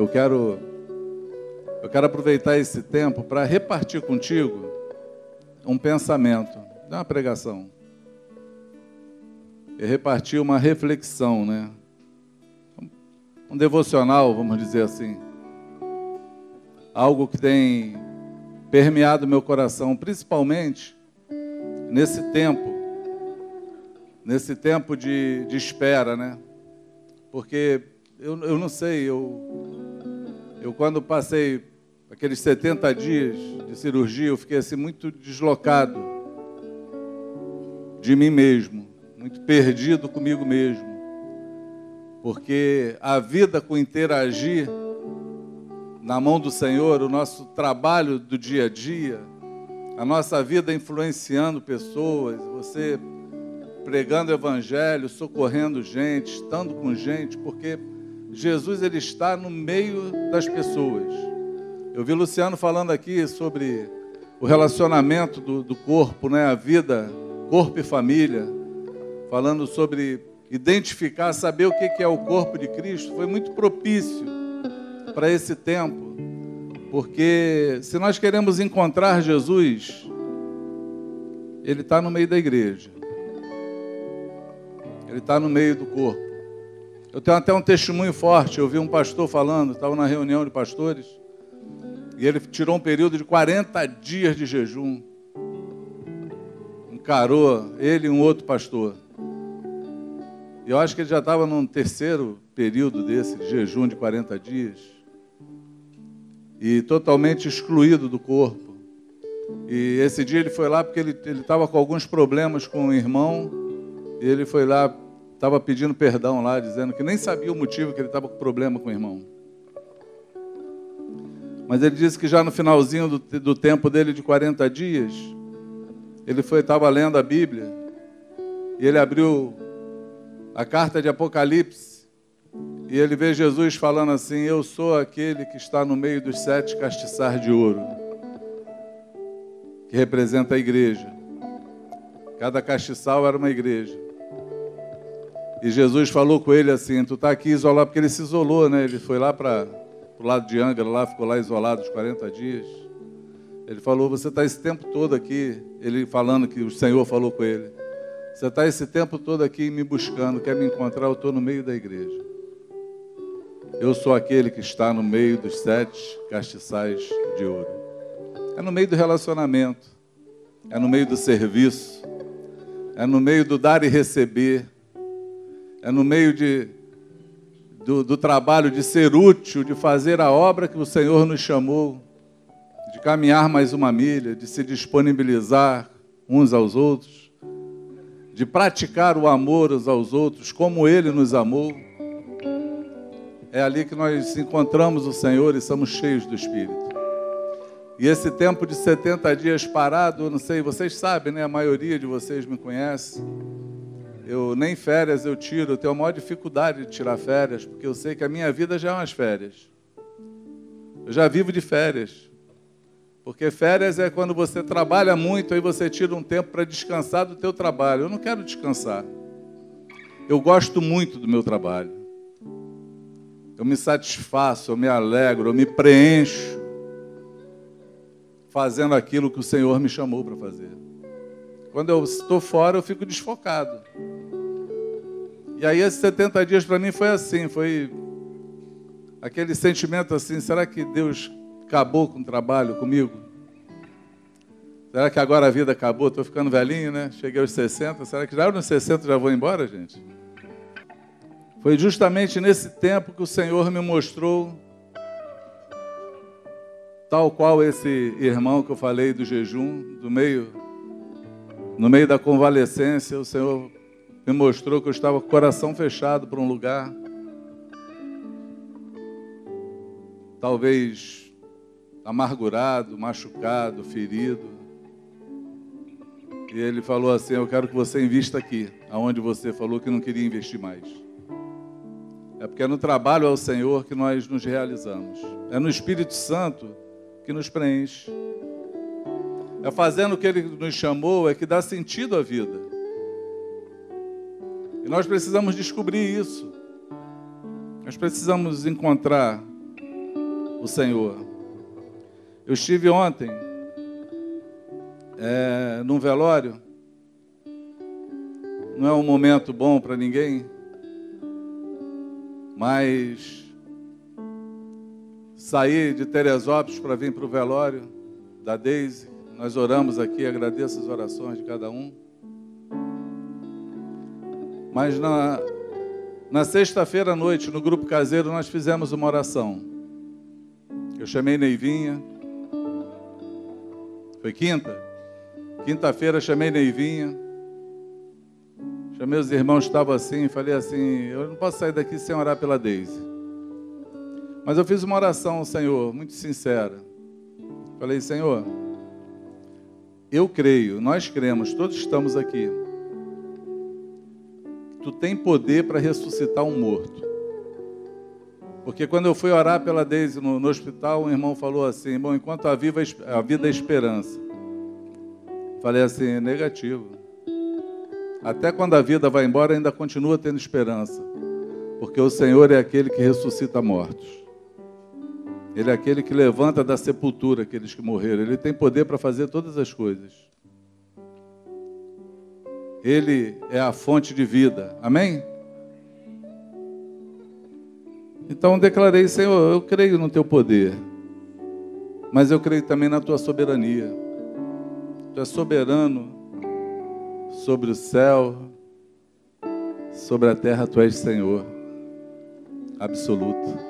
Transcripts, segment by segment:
eu quero eu quero aproveitar esse tempo para repartir contigo um pensamento, não uma pregação. E repartir uma reflexão, né? Um devocional, vamos dizer assim. Algo que tem permeado meu coração, principalmente nesse tempo, nesse tempo de, de espera, né? Porque eu, eu não sei, eu, eu quando passei aqueles 70 dias de cirurgia, eu fiquei assim muito deslocado de mim mesmo, muito perdido comigo mesmo. Porque a vida com interagir na mão do Senhor, o nosso trabalho do dia a dia, a nossa vida influenciando pessoas, você pregando evangelho, socorrendo gente, estando com gente, porque Jesus ele está no meio das pessoas. Eu vi Luciano falando aqui sobre o relacionamento do, do corpo, né, a vida, corpo e família, falando sobre identificar, saber o que é o corpo de Cristo, foi muito propício para esse tempo, porque se nós queremos encontrar Jesus, Ele está no meio da igreja. Ele está no meio do corpo. Eu tenho até um testemunho forte. Eu vi um pastor falando, estava na reunião de pastores, e ele tirou um período de 40 dias de jejum. Encarou ele e um outro pastor. E eu acho que ele já estava num terceiro período desse de jejum de 40 dias. E totalmente excluído do corpo. E esse dia ele foi lá porque ele estava com alguns problemas com o irmão e ele foi lá, estava pedindo perdão lá, dizendo que nem sabia o motivo que ele estava com problema com o irmão. Mas ele disse que já no finalzinho do, do tempo dele de 40 dias, ele foi estava lendo a Bíblia e ele abriu a carta de Apocalipse e ele vê Jesus falando assim: Eu sou aquele que está no meio dos sete castiçais de ouro, que representa a igreja. Cada castiçal era uma igreja. E Jesus falou com ele assim: Tu está aqui isolado, porque ele se isolou, né? Ele foi lá para o lado de Angra, lá, ficou lá isolado os 40 dias. Ele falou: Você está esse tempo todo aqui. Ele falando que o Senhor falou com ele: Você está esse tempo todo aqui me buscando, quer me encontrar? Eu estou no meio da igreja. Eu sou aquele que está no meio dos sete castiçais de ouro. É no meio do relacionamento, é no meio do serviço, é no meio do dar e receber é no meio de, do, do trabalho de ser útil, de fazer a obra que o Senhor nos chamou, de caminhar mais uma milha, de se disponibilizar uns aos outros, de praticar o amor uns aos outros, como Ele nos amou. É ali que nós encontramos o Senhor e somos cheios do Espírito. E esse tempo de 70 dias parado, eu não sei, vocês sabem, né? A maioria de vocês me conhece. Eu nem férias eu tiro, eu tenho a maior dificuldade de tirar férias, porque eu sei que a minha vida já é umas férias. Eu já vivo de férias. Porque férias é quando você trabalha muito, aí você tira um tempo para descansar do teu trabalho. Eu não quero descansar. Eu gosto muito do meu trabalho. Eu me satisfaço, eu me alegro, eu me preencho fazendo aquilo que o Senhor me chamou para fazer. Quando eu estou fora, eu fico desfocado. E aí esses 70 dias para mim foi assim, foi aquele sentimento assim, será que Deus acabou com o trabalho comigo? Será que agora a vida acabou? Estou ficando velhinho, né? Cheguei aos 60. Será que já nos 60 já vou embora, gente? Foi justamente nesse tempo que o Senhor me mostrou, tal qual esse irmão que eu falei do jejum, do meio, no meio da convalescência, o Senhor me mostrou que eu estava com o coração fechado para um lugar. Talvez amargurado, machucado, ferido. E ele falou assim: Eu quero que você invista aqui, aonde você falou que não queria investir mais. É porque é no trabalho ao Senhor que nós nos realizamos. É no Espírito Santo que nos preenche. É fazendo o que Ele nos chamou, é que dá sentido à vida. E nós precisamos descobrir isso. Nós precisamos encontrar o Senhor. Eu estive ontem é, num velório. Não é um momento bom para ninguém, mas saí de Teresópolis para vir para o velório da Deise. Nós oramos aqui, agradeço as orações de cada um. Mas na, na sexta-feira à noite, no grupo caseiro, nós fizemos uma oração. Eu chamei Neivinha. Foi quinta? Quinta-feira chamei Neivinha. Chamei os irmãos estavam assim, falei assim, eu não posso sair daqui sem orar pela Deise. Mas eu fiz uma oração, Senhor, muito sincera. Falei, Senhor, eu creio, nós cremos, todos estamos aqui tu tem poder para ressuscitar um morto. Porque quando eu fui orar pela Deise no, no, hospital, um irmão falou assim: Bom, enquanto a, viva, a vida é esperança. Falei assim: negativo. Até quando a vida vai embora, ainda continua tendo esperança. Porque o Senhor é aquele que ressuscita mortos. Ele é aquele que levanta da sepultura aqueles que morreram. Ele tem poder para fazer todas as coisas. Ele é a fonte de vida. Amém? Então declarei, Senhor, eu creio no teu poder, mas eu creio também na tua soberania. Tu és soberano sobre o céu, sobre a terra, tu és Senhor, absoluto.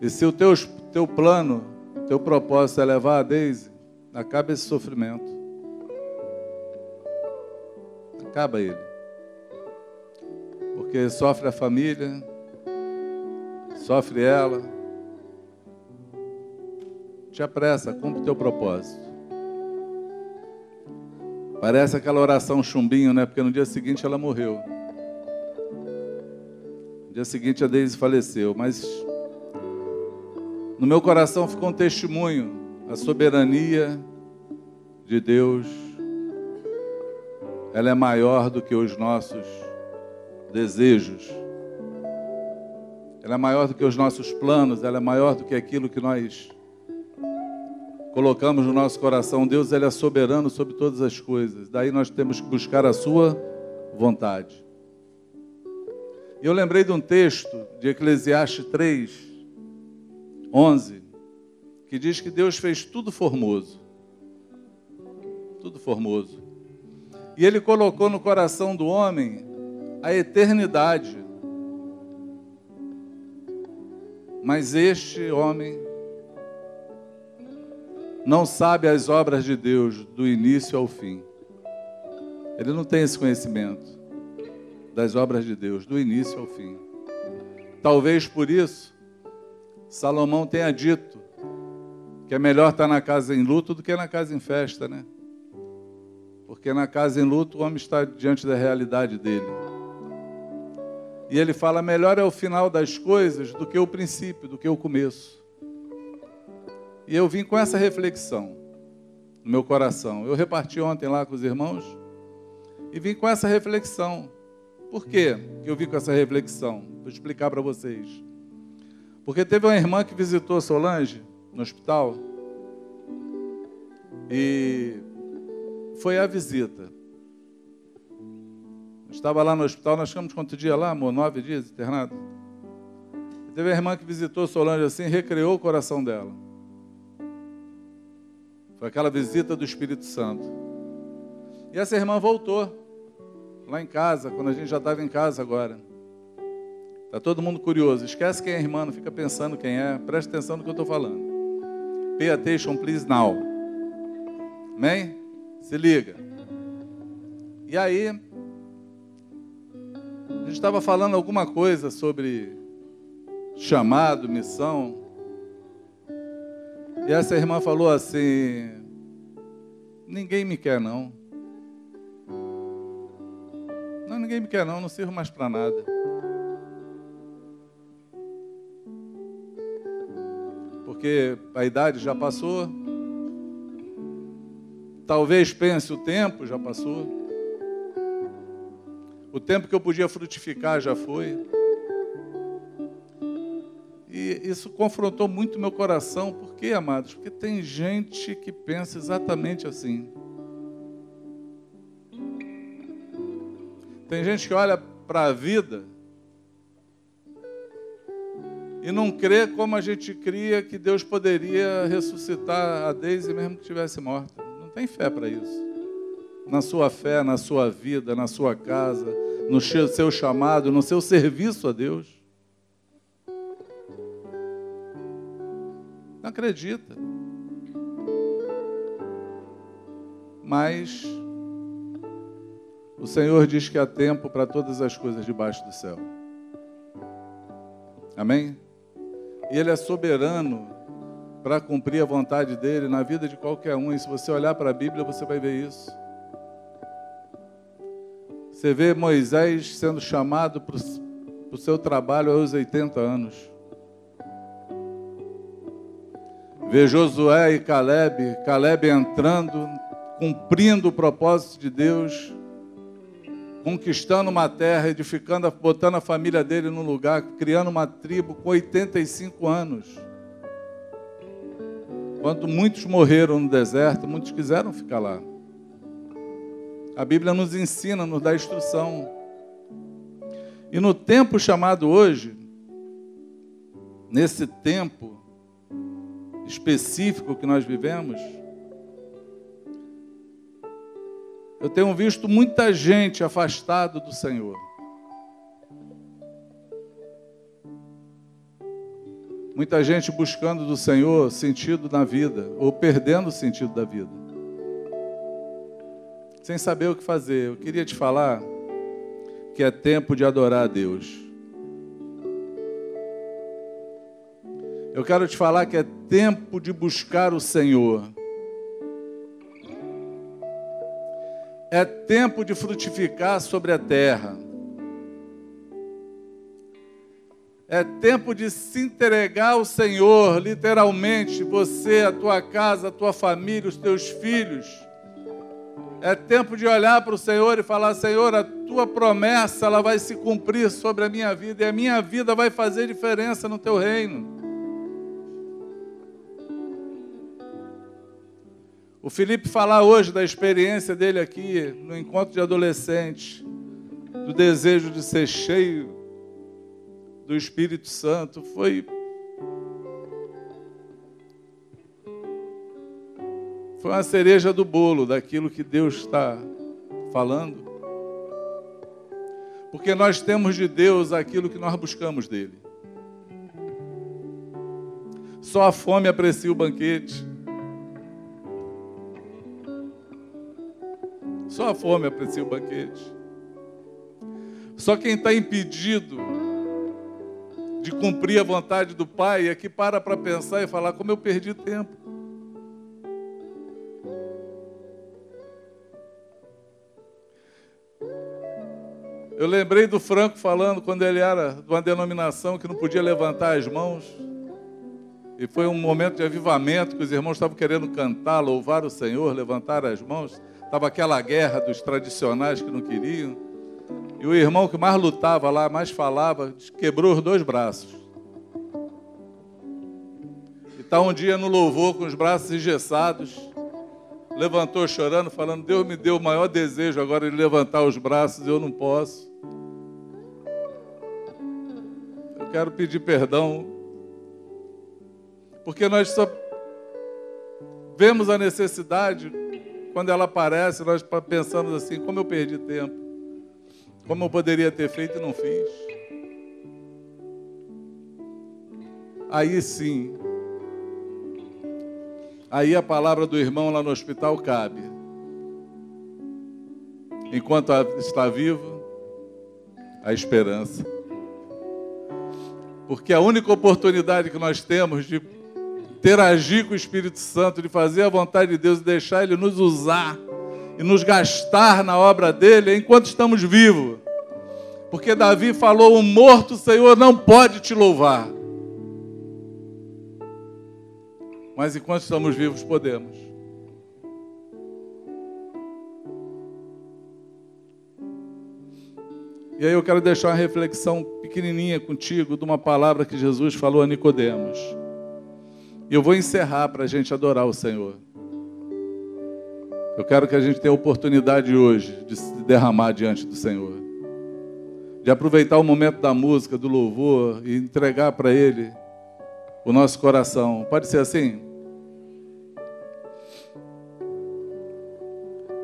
E se o teu, teu plano, teu propósito é levar a Deise, acaba esse sofrimento acaba ele. Porque sofre a família, sofre ela. Te apressa, cumpre o teu propósito. Parece aquela oração chumbinho, né? Porque no dia seguinte ela morreu. No dia seguinte a Deise faleceu. Mas no meu coração ficou um testemunho, a soberania de Deus ela é maior do que os nossos desejos. Ela é maior do que os nossos planos, ela é maior do que aquilo que nós colocamos no nosso coração. Deus ele é soberano sobre todas as coisas. Daí nós temos que buscar a sua vontade. E eu lembrei de um texto de Eclesiastes 3, 11, que diz que Deus fez tudo formoso. Tudo formoso. E ele colocou no coração do homem a eternidade. Mas este homem não sabe as obras de Deus do início ao fim. Ele não tem esse conhecimento das obras de Deus do início ao fim. Talvez por isso Salomão tenha dito que é melhor estar na casa em luto do que na casa em festa, né? Porque na casa em luto o homem está diante da realidade dele. E ele fala: melhor é o final das coisas do que o princípio, do que o começo. E eu vim com essa reflexão no meu coração. Eu reparti ontem lá com os irmãos e vim com essa reflexão. Por quê que eu vim com essa reflexão? Vou explicar para vocês. Porque teve uma irmã que visitou Solange no hospital e foi a visita. Estava lá no hospital, nós ficamos quanto dia lá, amor? Nove dias internado. Teve a irmã que visitou Solange assim, recreou o coração dela. Foi aquela visita do Espírito Santo. E essa irmã voltou lá em casa, quando a gente já estava em casa agora. Está todo mundo curioso. Esquece quem é irmã, não fica pensando quem é. Preste atenção no que eu estou falando. Pay attention, please, now. Amém? Se liga. E aí, a gente estava falando alguma coisa sobre chamado, missão. E essa irmã falou assim: Ninguém me quer, não. Não, ninguém me quer, não. Não sirvo mais para nada. Porque a idade já passou. Talvez pense, o tempo já passou. O tempo que eu podia frutificar já foi. E isso confrontou muito meu coração. Por quê, amados? Porque tem gente que pensa exatamente assim. Tem gente que olha para a vida e não crê como a gente cria que Deus poderia ressuscitar a Deise mesmo que estivesse morta. Não tem fé para isso. Na sua fé, na sua vida, na sua casa, no seu chamado, no seu serviço a Deus. Não acredita. Mas o Senhor diz que há tempo para todas as coisas debaixo do céu. Amém? E Ele é soberano para cumprir a vontade dele na vida de qualquer um. E se você olhar para a Bíblia, você vai ver isso. Você vê Moisés sendo chamado para o seu trabalho aos 80 anos. Vê Josué e Caleb, Caleb entrando, cumprindo o propósito de Deus, conquistando uma terra, edificando, botando a família dele no lugar, criando uma tribo com 85 anos. Quando muitos morreram no deserto, muitos quiseram ficar lá. A Bíblia nos ensina, nos dá instrução. E no tempo chamado hoje, nesse tempo específico que nós vivemos, Eu tenho visto muita gente afastado do Senhor. Muita gente buscando do Senhor sentido na vida, ou perdendo o sentido da vida. Sem saber o que fazer. Eu queria te falar que é tempo de adorar a Deus. Eu quero te falar que é tempo de buscar o Senhor. É tempo de frutificar sobre a terra. É tempo de se entregar ao Senhor, literalmente, você, a tua casa, a tua família, os teus filhos. É tempo de olhar para o Senhor e falar: Senhor, a tua promessa ela vai se cumprir sobre a minha vida e a minha vida vai fazer diferença no teu reino. O Felipe falar hoje da experiência dele aqui no encontro de adolescentes, do desejo de ser cheio do Espírito Santo, foi foi uma cereja do bolo daquilo que Deus está falando. Porque nós temos de Deus aquilo que nós buscamos dele. Só a fome aprecia o banquete. Só a fome aprecia o banquete. Só quem está impedido de cumprir a vontade do Pai é que para para pensar e falar como eu perdi tempo. Eu lembrei do Franco falando quando ele era de uma denominação que não podia levantar as mãos. E foi um momento de avivamento que os irmãos estavam querendo cantar, louvar o Senhor, levantar as mãos. Estava aquela guerra dos tradicionais que não queriam. E o irmão que mais lutava lá, mais falava, quebrou os dois braços. E está um dia no louvor com os braços engessados. Levantou chorando, falando: Deus me deu o maior desejo agora de levantar os braços eu não posso. Eu quero pedir perdão. Porque nós só vemos a necessidade quando ela aparece, nós pensamos assim: como eu perdi tempo, como eu poderia ter feito e não fiz. Aí sim, aí a palavra do irmão lá no hospital cabe. Enquanto está vivo, a esperança. Porque a única oportunidade que nós temos de interagir com o Espírito Santo, de fazer a vontade de Deus e deixar Ele nos usar e nos gastar na obra dele enquanto estamos vivos. Porque Davi falou: O morto, Senhor, não pode te louvar. Mas enquanto estamos vivos, podemos. E aí eu quero deixar uma reflexão pequenininha contigo de uma palavra que Jesus falou a Nicodemos. E eu vou encerrar para a gente adorar o Senhor. Eu quero que a gente tenha a oportunidade hoje de se derramar diante do Senhor. De aproveitar o momento da música, do louvor e entregar para Ele o nosso coração. Pode ser assim?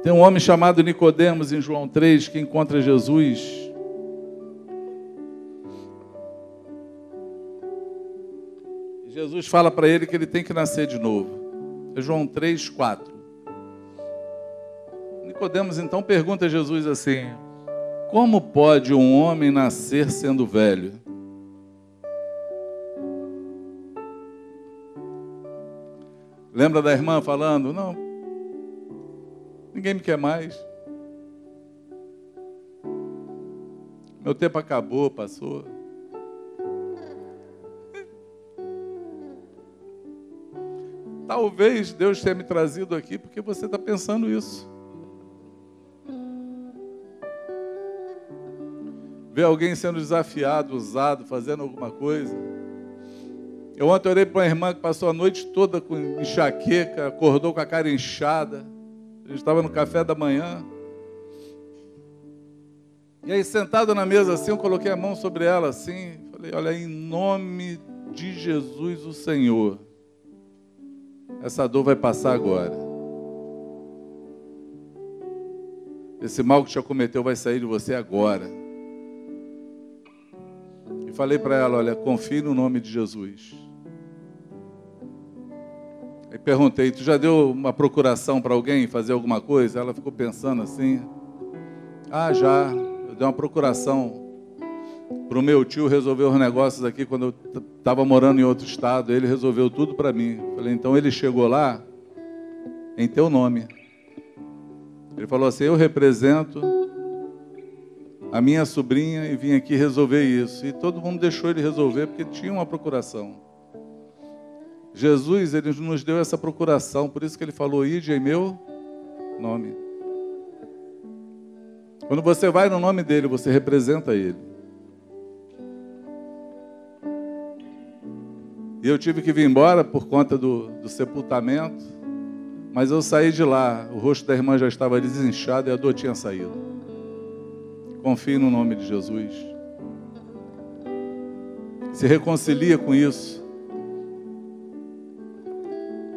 Tem um homem chamado Nicodemos em João 3 que encontra Jesus Jesus fala para ele que ele tem que nascer de novo. É João 3, 4. Nicodemos então pergunta a Jesus assim: Como pode um homem nascer sendo velho? Lembra da irmã falando? Não, ninguém me quer mais. Meu tempo acabou, passou. Talvez Deus tenha me trazido aqui porque você está pensando isso. Ver alguém sendo desafiado, usado, fazendo alguma coisa. Eu ontem orei para uma irmã que passou a noite toda com enxaqueca, acordou com a cara inchada. A gente estava no café da manhã. E aí, sentado na mesa assim, eu coloquei a mão sobre ela assim. Falei: Olha, em nome de Jesus, o Senhor essa dor vai passar agora. Esse mal que te acometeu vai sair de você agora. E falei para ela: olha, confie no nome de Jesus. Aí perguntei: tu já deu uma procuração para alguém fazer alguma coisa? Ela ficou pensando assim: ah, já. Eu dei uma procuração para o meu tio resolver os negócios aqui quando eu estava morando em outro estado. Ele resolveu tudo para mim. Falei, então ele chegou lá em teu nome. Ele falou assim: Eu represento a minha sobrinha e vim aqui resolver isso. E todo mundo deixou ele resolver porque tinha uma procuração. Jesus, ele nos deu essa procuração, por isso que ele falou: Ide em meu nome. Quando você vai no nome dele, você representa ele. E eu tive que vir embora por conta do, do sepultamento. Mas eu saí de lá, o rosto da irmã já estava desinchado e a dor tinha saído. Confie no nome de Jesus. Se reconcilia com isso.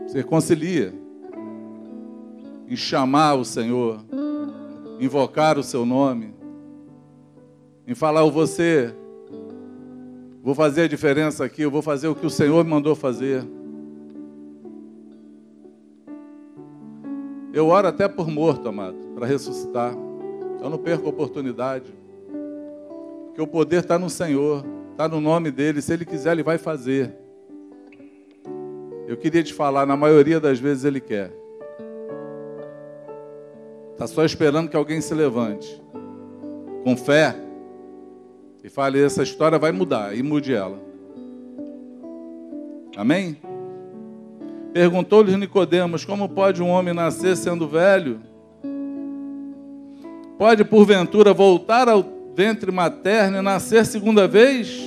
Se reconcilia em chamar o Senhor, invocar o seu nome, em falar, você Vou fazer a diferença aqui, eu vou fazer o que o Senhor me mandou fazer. Eu oro até por morto, amado, para ressuscitar. Eu não perco a oportunidade. Porque o poder está no Senhor, está no nome dele. Se ele quiser, ele vai fazer. Eu queria te falar, na maioria das vezes ele quer. Está só esperando que alguém se levante. Com fé e fale: essa história vai mudar, e mude ela. Amém? Perguntou-lhe Nicodemos: Como pode um homem nascer sendo velho? Pode porventura voltar ao ventre materno e nascer segunda vez?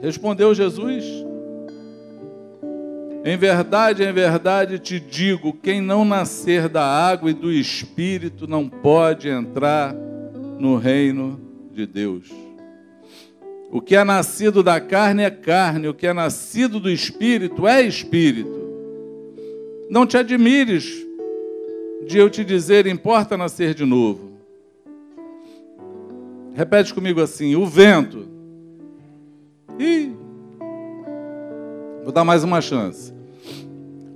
Respondeu Jesus: Em verdade, em verdade te digo: quem não nascer da água e do espírito não pode entrar no reino de Deus. O que é nascido da carne é carne, o que é nascido do espírito é espírito. Não te admires de eu te dizer, importa nascer de novo. Repete comigo assim: o vento. E vou dar mais uma chance.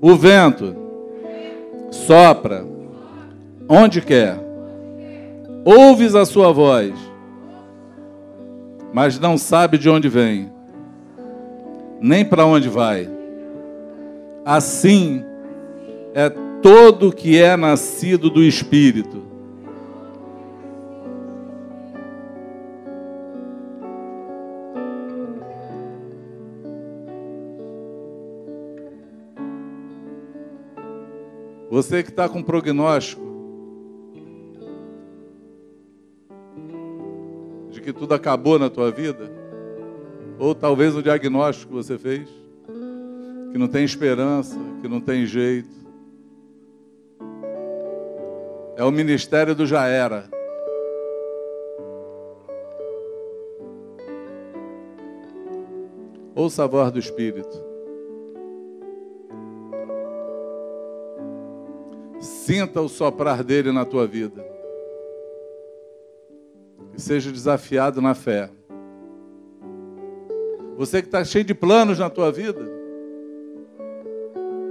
O vento sopra onde quer ouves a sua voz, mas não sabe de onde vem, nem para onde vai. Assim é todo que é nascido do Espírito. Você que está com prognóstico de que tudo acabou na tua vida, ou talvez o diagnóstico que você fez, que não tem esperança, que não tem jeito. É o ministério do já era. Ouça a voz do Espírito. Sinta o soprar dele na tua vida. E seja desafiado na fé. Você que está cheio de planos na tua vida,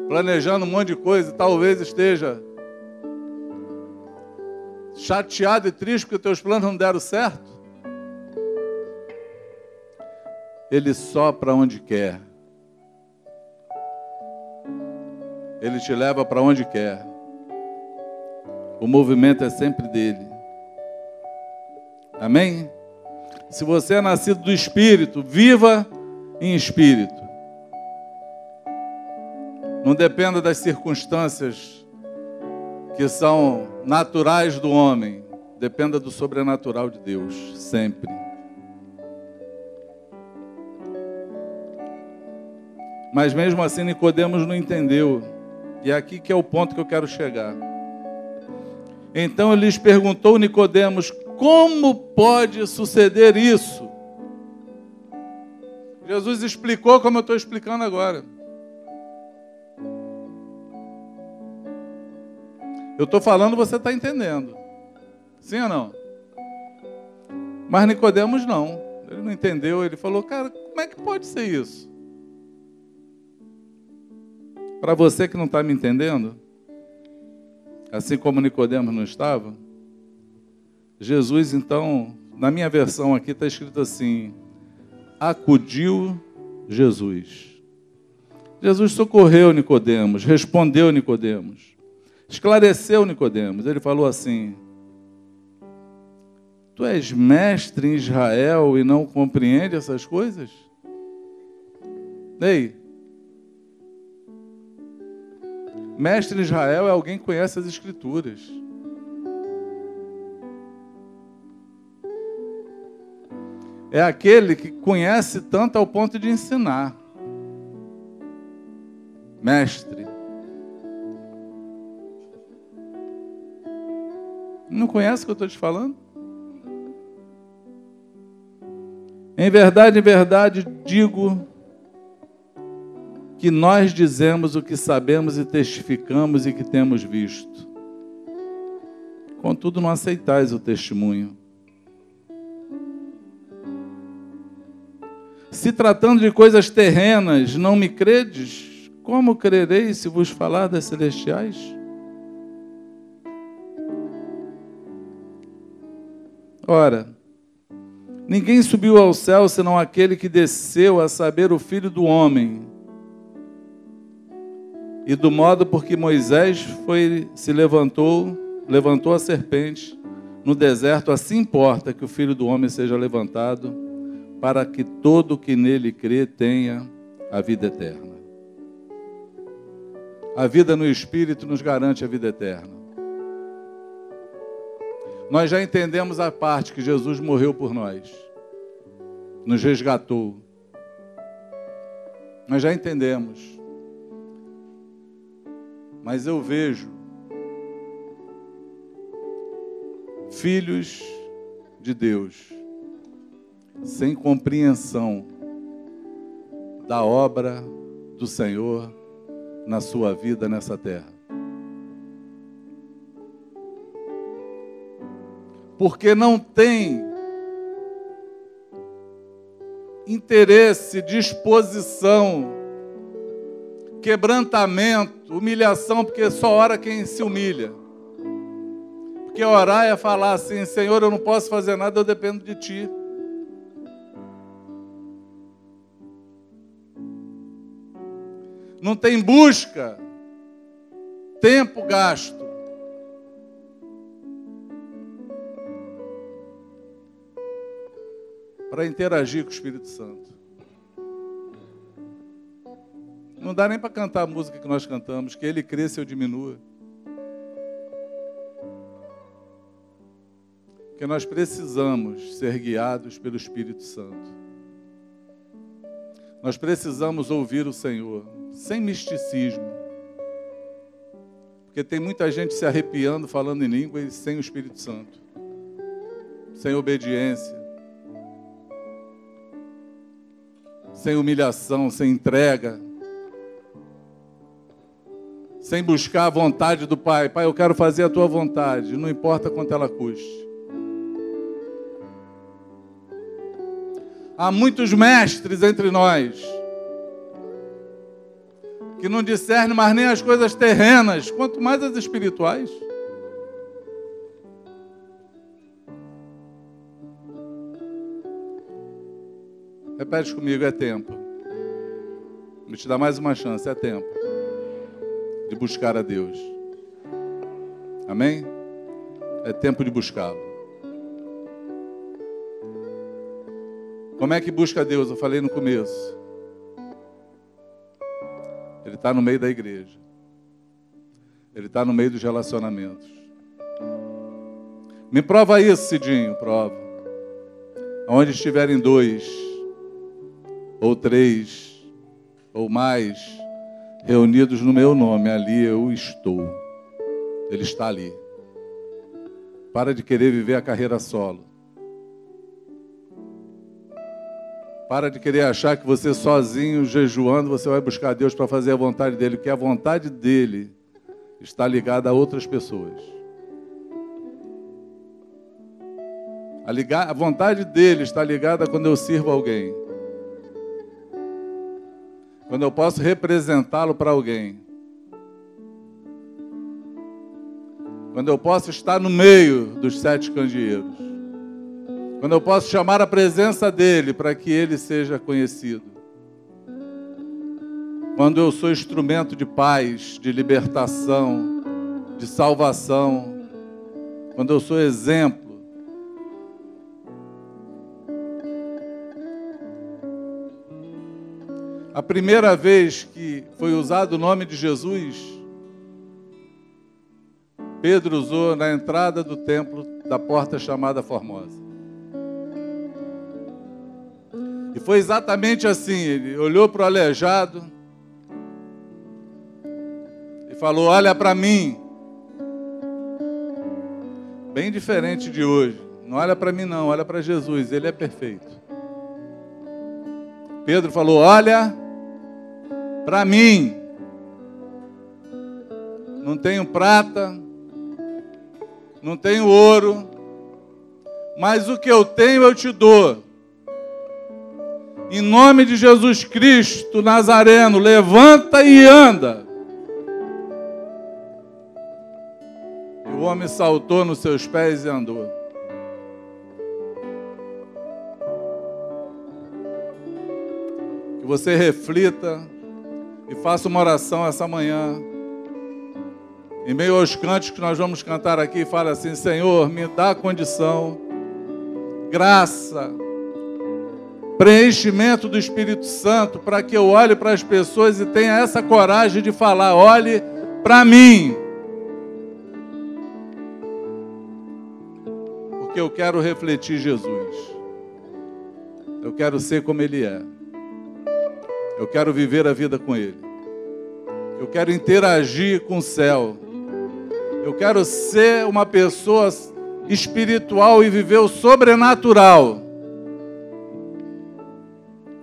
planejando um monte de coisa, talvez esteja chateado e triste porque teus planos não deram certo. Ele sopra onde quer. Ele te leva para onde quer. O movimento é sempre dele. Amém? Se você é nascido do Espírito, viva em Espírito. Não dependa das circunstâncias que são naturais do homem. Dependa do sobrenatural de Deus, sempre. Mas mesmo assim Nicodemos não entendeu. E é aqui que é o ponto que eu quero chegar. Então lhes perguntou Nicodemos: "Como pode suceder isso?" Jesus explicou como eu estou explicando agora. Eu estou falando, você está entendendo. Sim ou não? Mas Nicodemos não. Ele não entendeu. Ele falou, cara, como é que pode ser isso? Para você que não está me entendendo, assim como Nicodemos não estava, Jesus, então, na minha versão aqui está escrito assim: acudiu Jesus. Jesus socorreu Nicodemos, respondeu Nicodemos, esclareceu Nicodemos. Ele falou assim: Tu és mestre em Israel e não compreende essas coisas? Ei, Mestre em Israel é alguém que conhece as Escrituras. É aquele que conhece tanto ao ponto de ensinar. Mestre. Não conhece o que eu estou te falando? Em verdade, em verdade, digo que nós dizemos o que sabemos e testificamos e que temos visto. Contudo, não aceitais o testemunho. Se tratando de coisas terrenas, não me credes? Como crereis se vos falar das celestiais? Ora, ninguém subiu ao céu senão aquele que desceu a saber o Filho do Homem e do modo por que Moisés foi, se levantou, levantou a serpente no deserto, assim importa que o filho do homem seja levantado, para que todo que nele crê tenha a vida eterna. A vida no Espírito nos garante a vida eterna. Nós já entendemos a parte que Jesus morreu por nós, nos resgatou. Nós já entendemos. Mas eu vejo filhos de Deus sem compreensão da obra do Senhor na sua vida nessa terra. Porque não tem interesse, disposição quebrantamento, humilhação, porque só ora quem se humilha. Porque orar é falar assim: Senhor, eu não posso fazer nada, eu dependo de Ti. Não tem busca, tempo gasto. Para interagir com o Espírito Santo. Não dá nem para cantar a música que nós cantamos, que ele cresça eu diminua. Porque nós precisamos ser guiados pelo Espírito Santo. Nós precisamos ouvir o Senhor, sem misticismo. Porque tem muita gente se arrepiando, falando em língua e sem o Espírito Santo. Sem obediência. Sem humilhação, sem entrega. Sem buscar a vontade do Pai. Pai, eu quero fazer a tua vontade, não importa quanto ela custe. Há muitos mestres entre nós que não discernem mais nem as coisas terrenas, quanto mais as espirituais. Repete comigo, é tempo. Vou te dar mais uma chance, é tempo de buscar a Deus. Amém? É tempo de buscá-lo. Como é que busca Deus? Eu falei no começo. Ele está no meio da igreja. Ele está no meio dos relacionamentos. Me prova isso, Cidinho, prova. Onde estiverem dois, ou três, ou mais, reunidos no meu nome, ali eu estou. Ele está ali. Para de querer viver a carreira solo. Para de querer achar que você sozinho, jejuando, você vai buscar Deus para fazer a vontade dele, porque a vontade dele está ligada a outras pessoas. A, a vontade dele está ligada quando eu sirvo alguém. Quando eu posso representá-lo para alguém. Quando eu posso estar no meio dos sete candeeiros. Quando eu posso chamar a presença dele para que ele seja conhecido. Quando eu sou instrumento de paz, de libertação, de salvação. Quando eu sou exemplo. A primeira vez que foi usado o nome de Jesus, Pedro usou na entrada do templo da porta chamada Formosa. E foi exatamente assim: ele olhou para o aleijado e falou: Olha para mim. Bem diferente de hoje. Não olha para mim, não, olha para Jesus, ele é perfeito. Pedro falou: Olha para mim. Não tenho prata, não tenho ouro, mas o que eu tenho eu te dou. Em nome de Jesus Cristo Nazareno, levanta e anda. E o homem saltou nos seus pés e andou. Que você reflita e faça uma oração essa manhã. Em meio aos cantos que nós vamos cantar aqui, fala assim: Senhor, me dá condição, graça, preenchimento do Espírito Santo para que eu olhe para as pessoas e tenha essa coragem de falar: olhe para mim. Porque eu quero refletir Jesus. Eu quero ser como Ele é. Eu quero viver a vida com Ele. Eu quero interagir com o céu. Eu quero ser uma pessoa espiritual e viver o sobrenatural.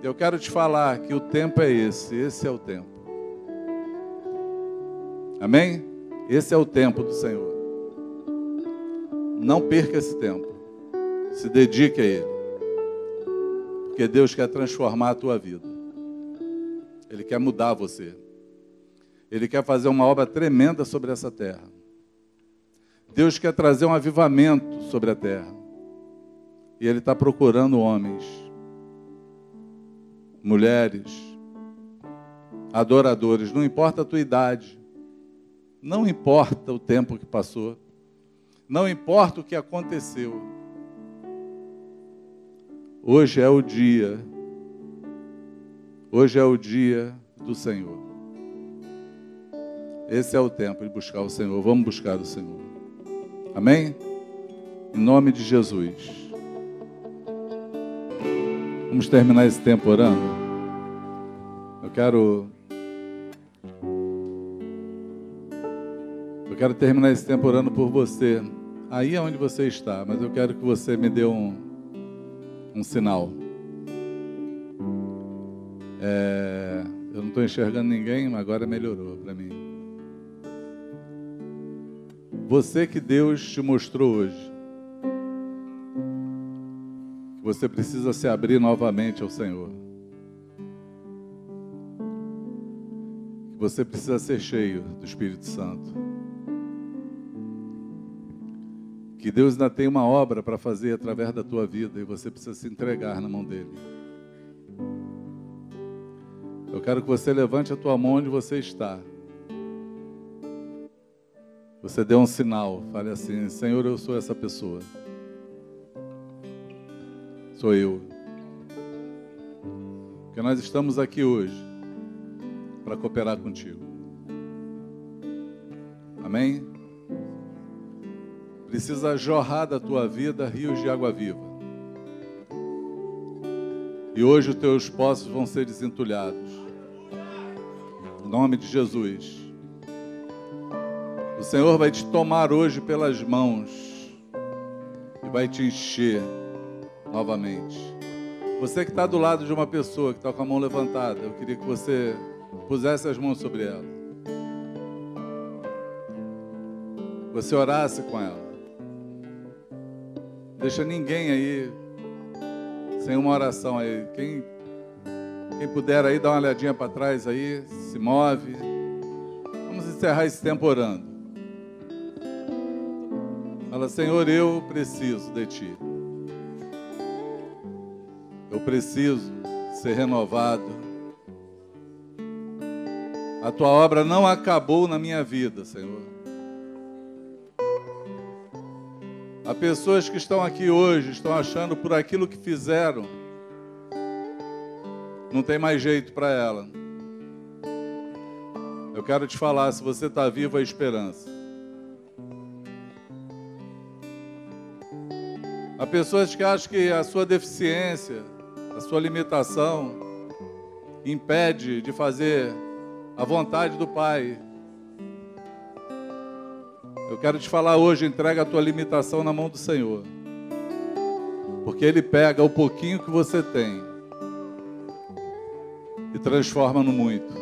Eu quero te falar que o tempo é esse, esse é o tempo. Amém? Esse é o tempo do Senhor. Não perca esse tempo. Se dedique a Ele. Porque Deus quer transformar a tua vida. Ele quer mudar você. Ele quer fazer uma obra tremenda sobre essa terra. Deus quer trazer um avivamento sobre a terra. E Ele está procurando homens mulheres, adoradores, não importa a tua idade, não importa o tempo que passou, não importa o que aconteceu. Hoje é o dia, hoje é o dia do Senhor. Esse é o tempo de buscar o Senhor. Vamos buscar o Senhor. Amém? Em nome de Jesus. Vamos terminar esse tempo orando. Eu quero. Eu quero terminar esse tempo orando por você. Aí é onde você está, mas eu quero que você me dê um, um sinal. É, eu não estou enxergando ninguém, mas agora melhorou para mim. Você que Deus te mostrou hoje. Você precisa se abrir novamente ao Senhor. Você precisa ser cheio do Espírito Santo. Que Deus ainda tem uma obra para fazer através da tua vida e você precisa se entregar na mão dele. Eu quero que você levante a tua mão onde você está. Você dê um sinal, fale assim: Senhor, eu sou essa pessoa sou eu. Porque nós estamos aqui hoje para cooperar contigo. Amém? Precisa jorrar da tua vida rios de água viva. E hoje os teus poços vão ser desentulhados. Em nome de Jesus. O Senhor vai te tomar hoje pelas mãos e vai te encher novamente. Você que está do lado de uma pessoa que está com a mão levantada, eu queria que você pusesse as mãos sobre ela. Você orasse com ela. Deixa ninguém aí sem uma oração aí. Quem, quem puder aí, dá uma olhadinha para trás aí, se move. Vamos encerrar esse tempo orando. Fala, Senhor, eu preciso de Ti. Eu preciso ser renovado. A tua obra não acabou na minha vida, Senhor. Há pessoas que estão aqui hoje, estão achando por aquilo que fizeram, não tem mais jeito para ela. Eu quero te falar, se você está vivo, é esperança. Há pessoas que acham que a sua deficiência, a sua limitação impede de fazer a vontade do Pai. Quero te falar hoje, entrega a tua limitação na mão do Senhor. Porque Ele pega o pouquinho que você tem e transforma no muito.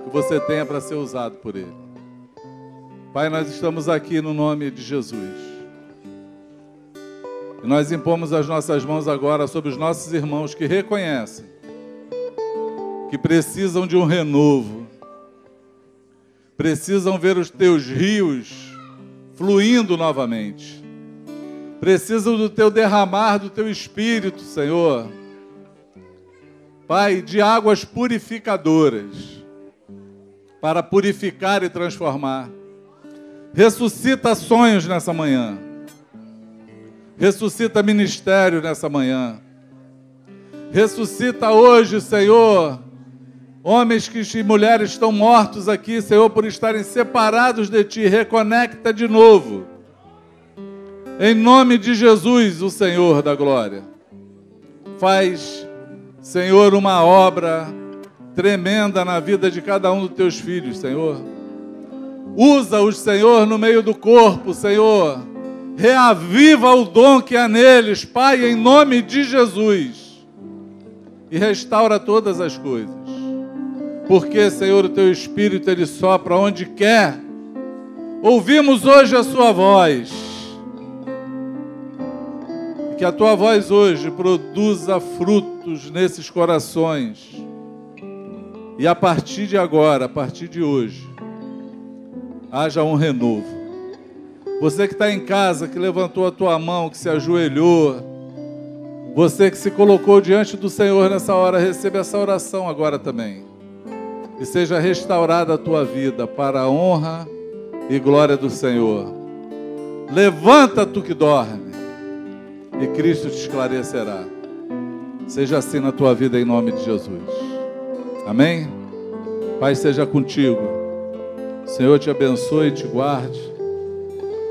O que você tem é para ser usado por Ele. Pai, nós estamos aqui no nome de Jesus. E nós impomos as nossas mãos agora sobre os nossos irmãos que reconhecem que precisam de um renovo, precisam ver os teus rios fluindo novamente, precisam do teu derramar do teu espírito, Senhor. Pai, de águas purificadoras, para purificar e transformar. Ressuscita sonhos nessa manhã. Ressuscita ministério nessa manhã. Ressuscita hoje, Senhor, homens que, e mulheres estão mortos aqui, Senhor, por estarem separados de Ti. Reconecta de novo. Em nome de Jesus, o Senhor da glória. Faz, Senhor, uma obra tremenda na vida de cada um dos teus filhos, Senhor. Usa-os, Senhor, no meio do corpo, Senhor reaviva o dom que há neles, Pai, em nome de Jesus, e restaura todas as coisas. Porque, Senhor, o teu Espírito ele sopra onde quer. Ouvimos hoje a sua voz. Que a tua voz hoje produza frutos nesses corações. E a partir de agora, a partir de hoje, haja um renovo você que está em casa, que levantou a tua mão, que se ajoelhou. Você que se colocou diante do Senhor nessa hora, receba essa oração agora também. E seja restaurada a tua vida para a honra e glória do Senhor. Levanta tu que dorme, e Cristo te esclarecerá. Seja assim na tua vida em nome de Jesus. Amém? Pai seja contigo. Senhor te abençoe e te guarde.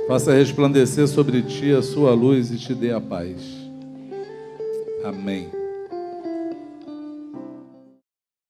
faça resplandecer sobre ti a sua luz e te dê a paz. Amém.